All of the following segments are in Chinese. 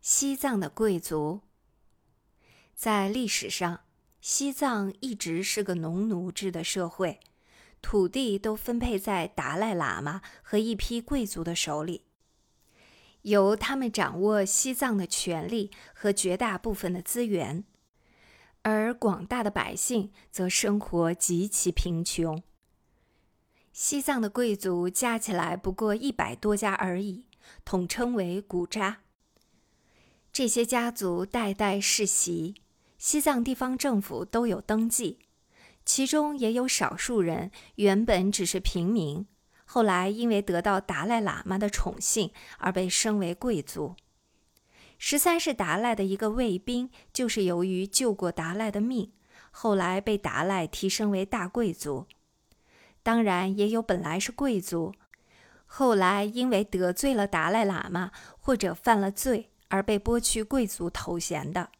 西藏的贵族，在历史上，西藏一直是个农奴制的社会，土地都分配在达赖喇嘛和一批贵族的手里，由他们掌握西藏的权力和绝大部分的资源，而广大的百姓则生活极其贫穷。西藏的贵族加起来不过一百多家而已，统称为古扎。这些家族代代世袭，西藏地方政府都有登记，其中也有少数人原本只是平民，后来因为得到达赖喇嘛的宠幸而被升为贵族。十三世达赖的一个卫兵，就是由于救过达赖的命，后来被达赖提升为大贵族。当然，也有本来是贵族，后来因为得罪了达赖喇嘛或者犯了罪。而被剥去贵族头衔的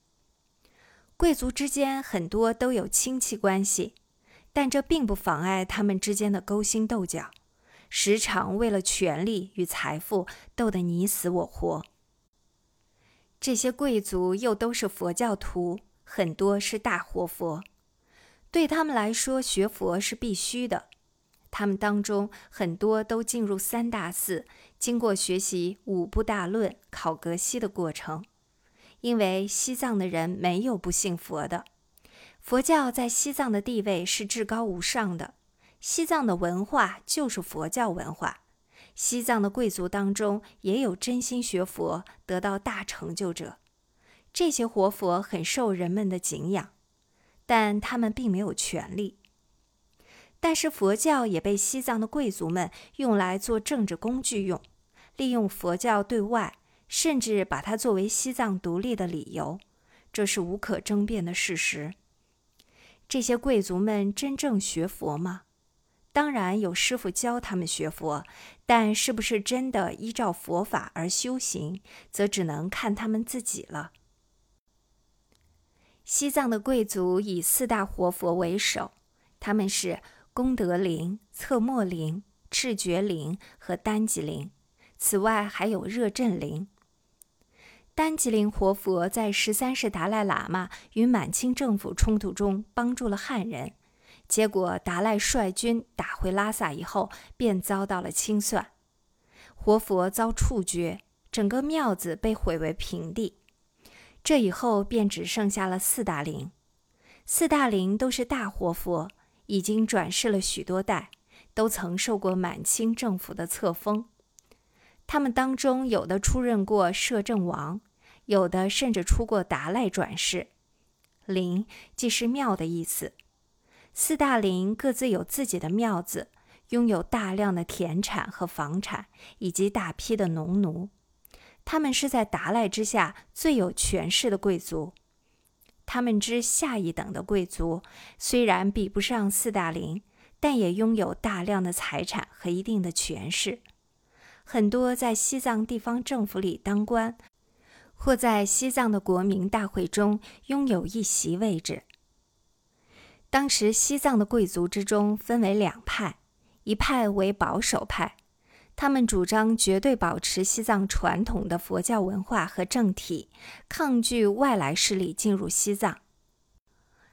贵族之间很多都有亲戚关系，但这并不妨碍他们之间的勾心斗角，时常为了权力与财富斗得你死我活。这些贵族又都是佛教徒，很多是大活佛，对他们来说学佛是必须的。他们当中很多都进入三大寺，经过学习五部大论、考格西的过程。因为西藏的人没有不信佛的，佛教在西藏的地位是至高无上的。西藏的文化就是佛教文化。西藏的贵族当中也有真心学佛、得到大成就者，这些活佛很受人们的敬仰，但他们并没有权利。但是佛教也被西藏的贵族们用来做政治工具用，利用佛教对外，甚至把它作为西藏独立的理由，这是无可争辩的事实。这些贵族们真正学佛吗？当然有师傅教他们学佛，但是不是真的依照佛法而修行，则只能看他们自己了。西藏的贵族以四大活佛为首，他们是。功德林、侧莫林、赤觉林和丹吉林，此外还有热振林。丹吉林活佛在十三世达赖喇嘛与满清政府冲突中帮助了汉人，结果达赖率军打回拉萨以后，便遭到了清算，活佛遭处决，整个庙子被毁为平地。这以后便只剩下了四大林，四大林都是大活佛。已经转世了许多代，都曾受过满清政府的册封。他们当中有的出任过摄政王，有的甚至出过达赖转世。林即是庙的意思。四大林各自有自己的庙子，拥有大量的田产和房产，以及大批的农奴。他们是在达赖之下最有权势的贵族。他们之下一等的贵族，虽然比不上四大陵，但也拥有大量的财产和一定的权势。很多在西藏地方政府里当官，或在西藏的国民大会中拥有一席位置。当时西藏的贵族之中分为两派，一派为保守派。他们主张绝对保持西藏传统的佛教文化和政体，抗拒外来势力进入西藏。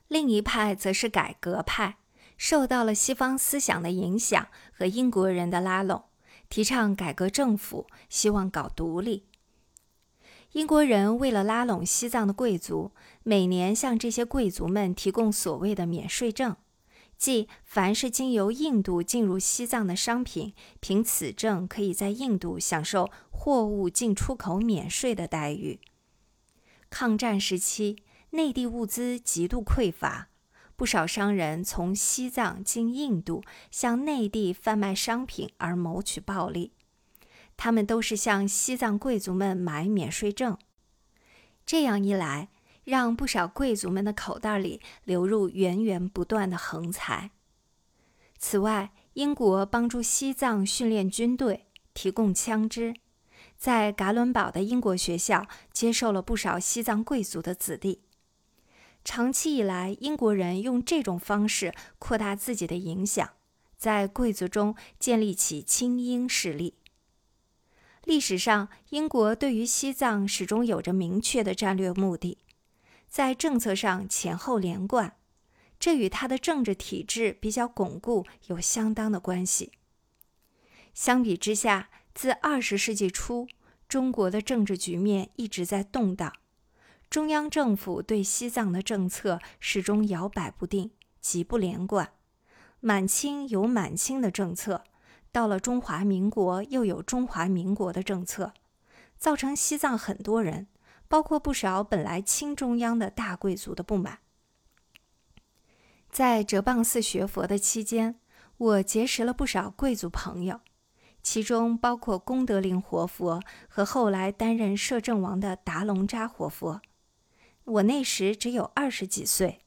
另一派则是改革派，受到了西方思想的影响和英国人的拉拢，提倡改革政府，希望搞独立。英国人为了拉拢西藏的贵族，每年向这些贵族们提供所谓的免税证。即凡是经由印度进入西藏的商品，凭此证可以在印度享受货物进出口免税的待遇。抗战时期，内地物资极度匮乏，不少商人从西藏经印度向内地贩卖商品而谋取暴利。他们都是向西藏贵族们买免税证，这样一来。让不少贵族们的口袋里流入源源不断的横财。此外，英国帮助西藏训练军队，提供枪支，在噶伦堡的英国学校接受了不少西藏贵族的子弟。长期以来，英国人用这种方式扩大自己的影响，在贵族中建立起精英势力。历史上，英国对于西藏始终有着明确的战略目的，在政策上前后连贯，这与他的政治体制比较巩固有相当的关系。相比之下，自二十世纪初，中国的政治局面一直在动荡，中央政府对西藏的政策始终摇摆不定，极不连贯。满清有满清的政策，到了中华民国又有中华民国的政策，造成西藏很多人，包括不少本来亲中央的大贵族的不满。在哲蚌寺学佛的期间，我结识了不少贵族朋友，其中包括功德林活佛和后来担任摄政王的达隆扎活佛。我那时只有二十几岁。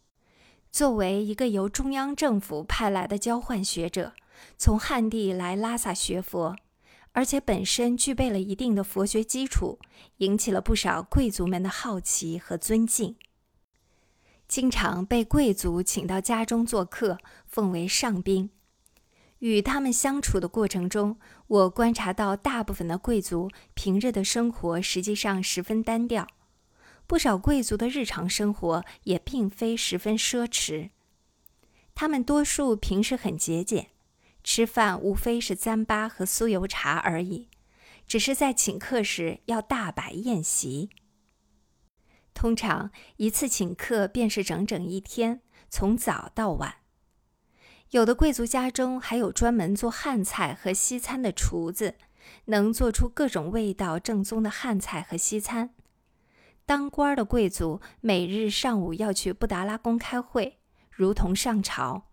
作为一个由中央政府派来的交换学者，从汉地来拉萨学佛，而且本身具备了一定的佛学基础，引起了不少贵族们的好奇和尊敬。经常被贵族请到家中做客，奉为上宾。与他们相处的过程中，我观察到大部分的贵族平日的生活实际上十分单调。不少贵族的日常生活也并非十分奢侈，他们多数平时很节俭，吃饭无非是糌粑和酥油茶而已，只是在请客时要大摆宴席。通常一次请客便是整整一天，从早到晚。有的贵族家中还有专门做汉菜和西餐的厨子，能做出各种味道正宗的汉菜和西餐。当官的贵族每日上午要去布达拉宫开会，如同上朝。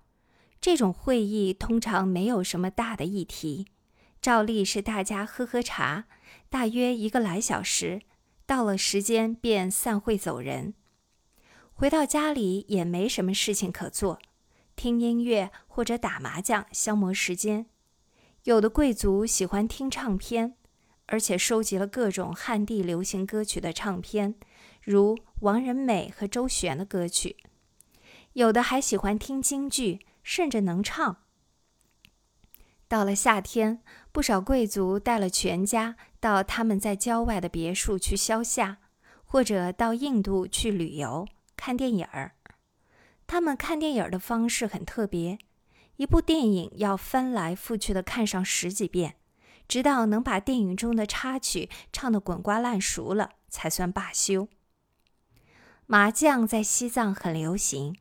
这种会议通常没有什么大的议题，照例是大家喝喝茶，大约一个来小时。到了时间便散会走人。回到家里也没什么事情可做，听音乐或者打麻将消磨时间。有的贵族喜欢听唱片。而且收集了各种汉地流行歌曲的唱片，如王仁美和周璇的歌曲。有的还喜欢听京剧，甚至能唱。到了夏天，不少贵族带了全家到他们在郊外的别墅去消夏，或者到印度去旅游看电影儿。他们看电影的方式很特别，一部电影要翻来覆去的看上十几遍。直到能把电影中的插曲唱得滚瓜烂熟了，才算罢休。麻将在西藏很流行，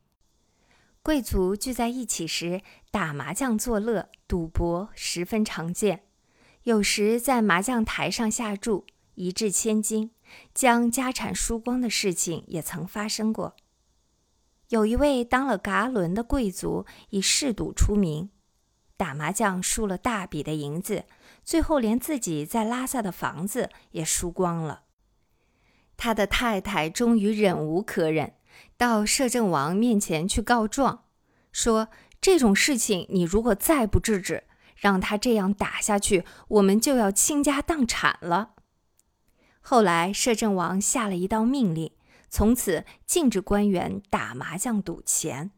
贵族聚在一起时打麻将作乐，赌博十分常见。有时在麻将台上下注，一掷千金，将家产输光的事情也曾发生过。有一位当了噶伦的贵族以嗜赌出名，打麻将输了大笔的银子。最后，连自己在拉萨的房子也输光了。他的太太终于忍无可忍，到摄政王面前去告状，说这种事情你如果再不制止，让他这样打下去，我们就要倾家荡产了。后来，摄政王下了一道命令，从此禁止官员打麻将赌钱。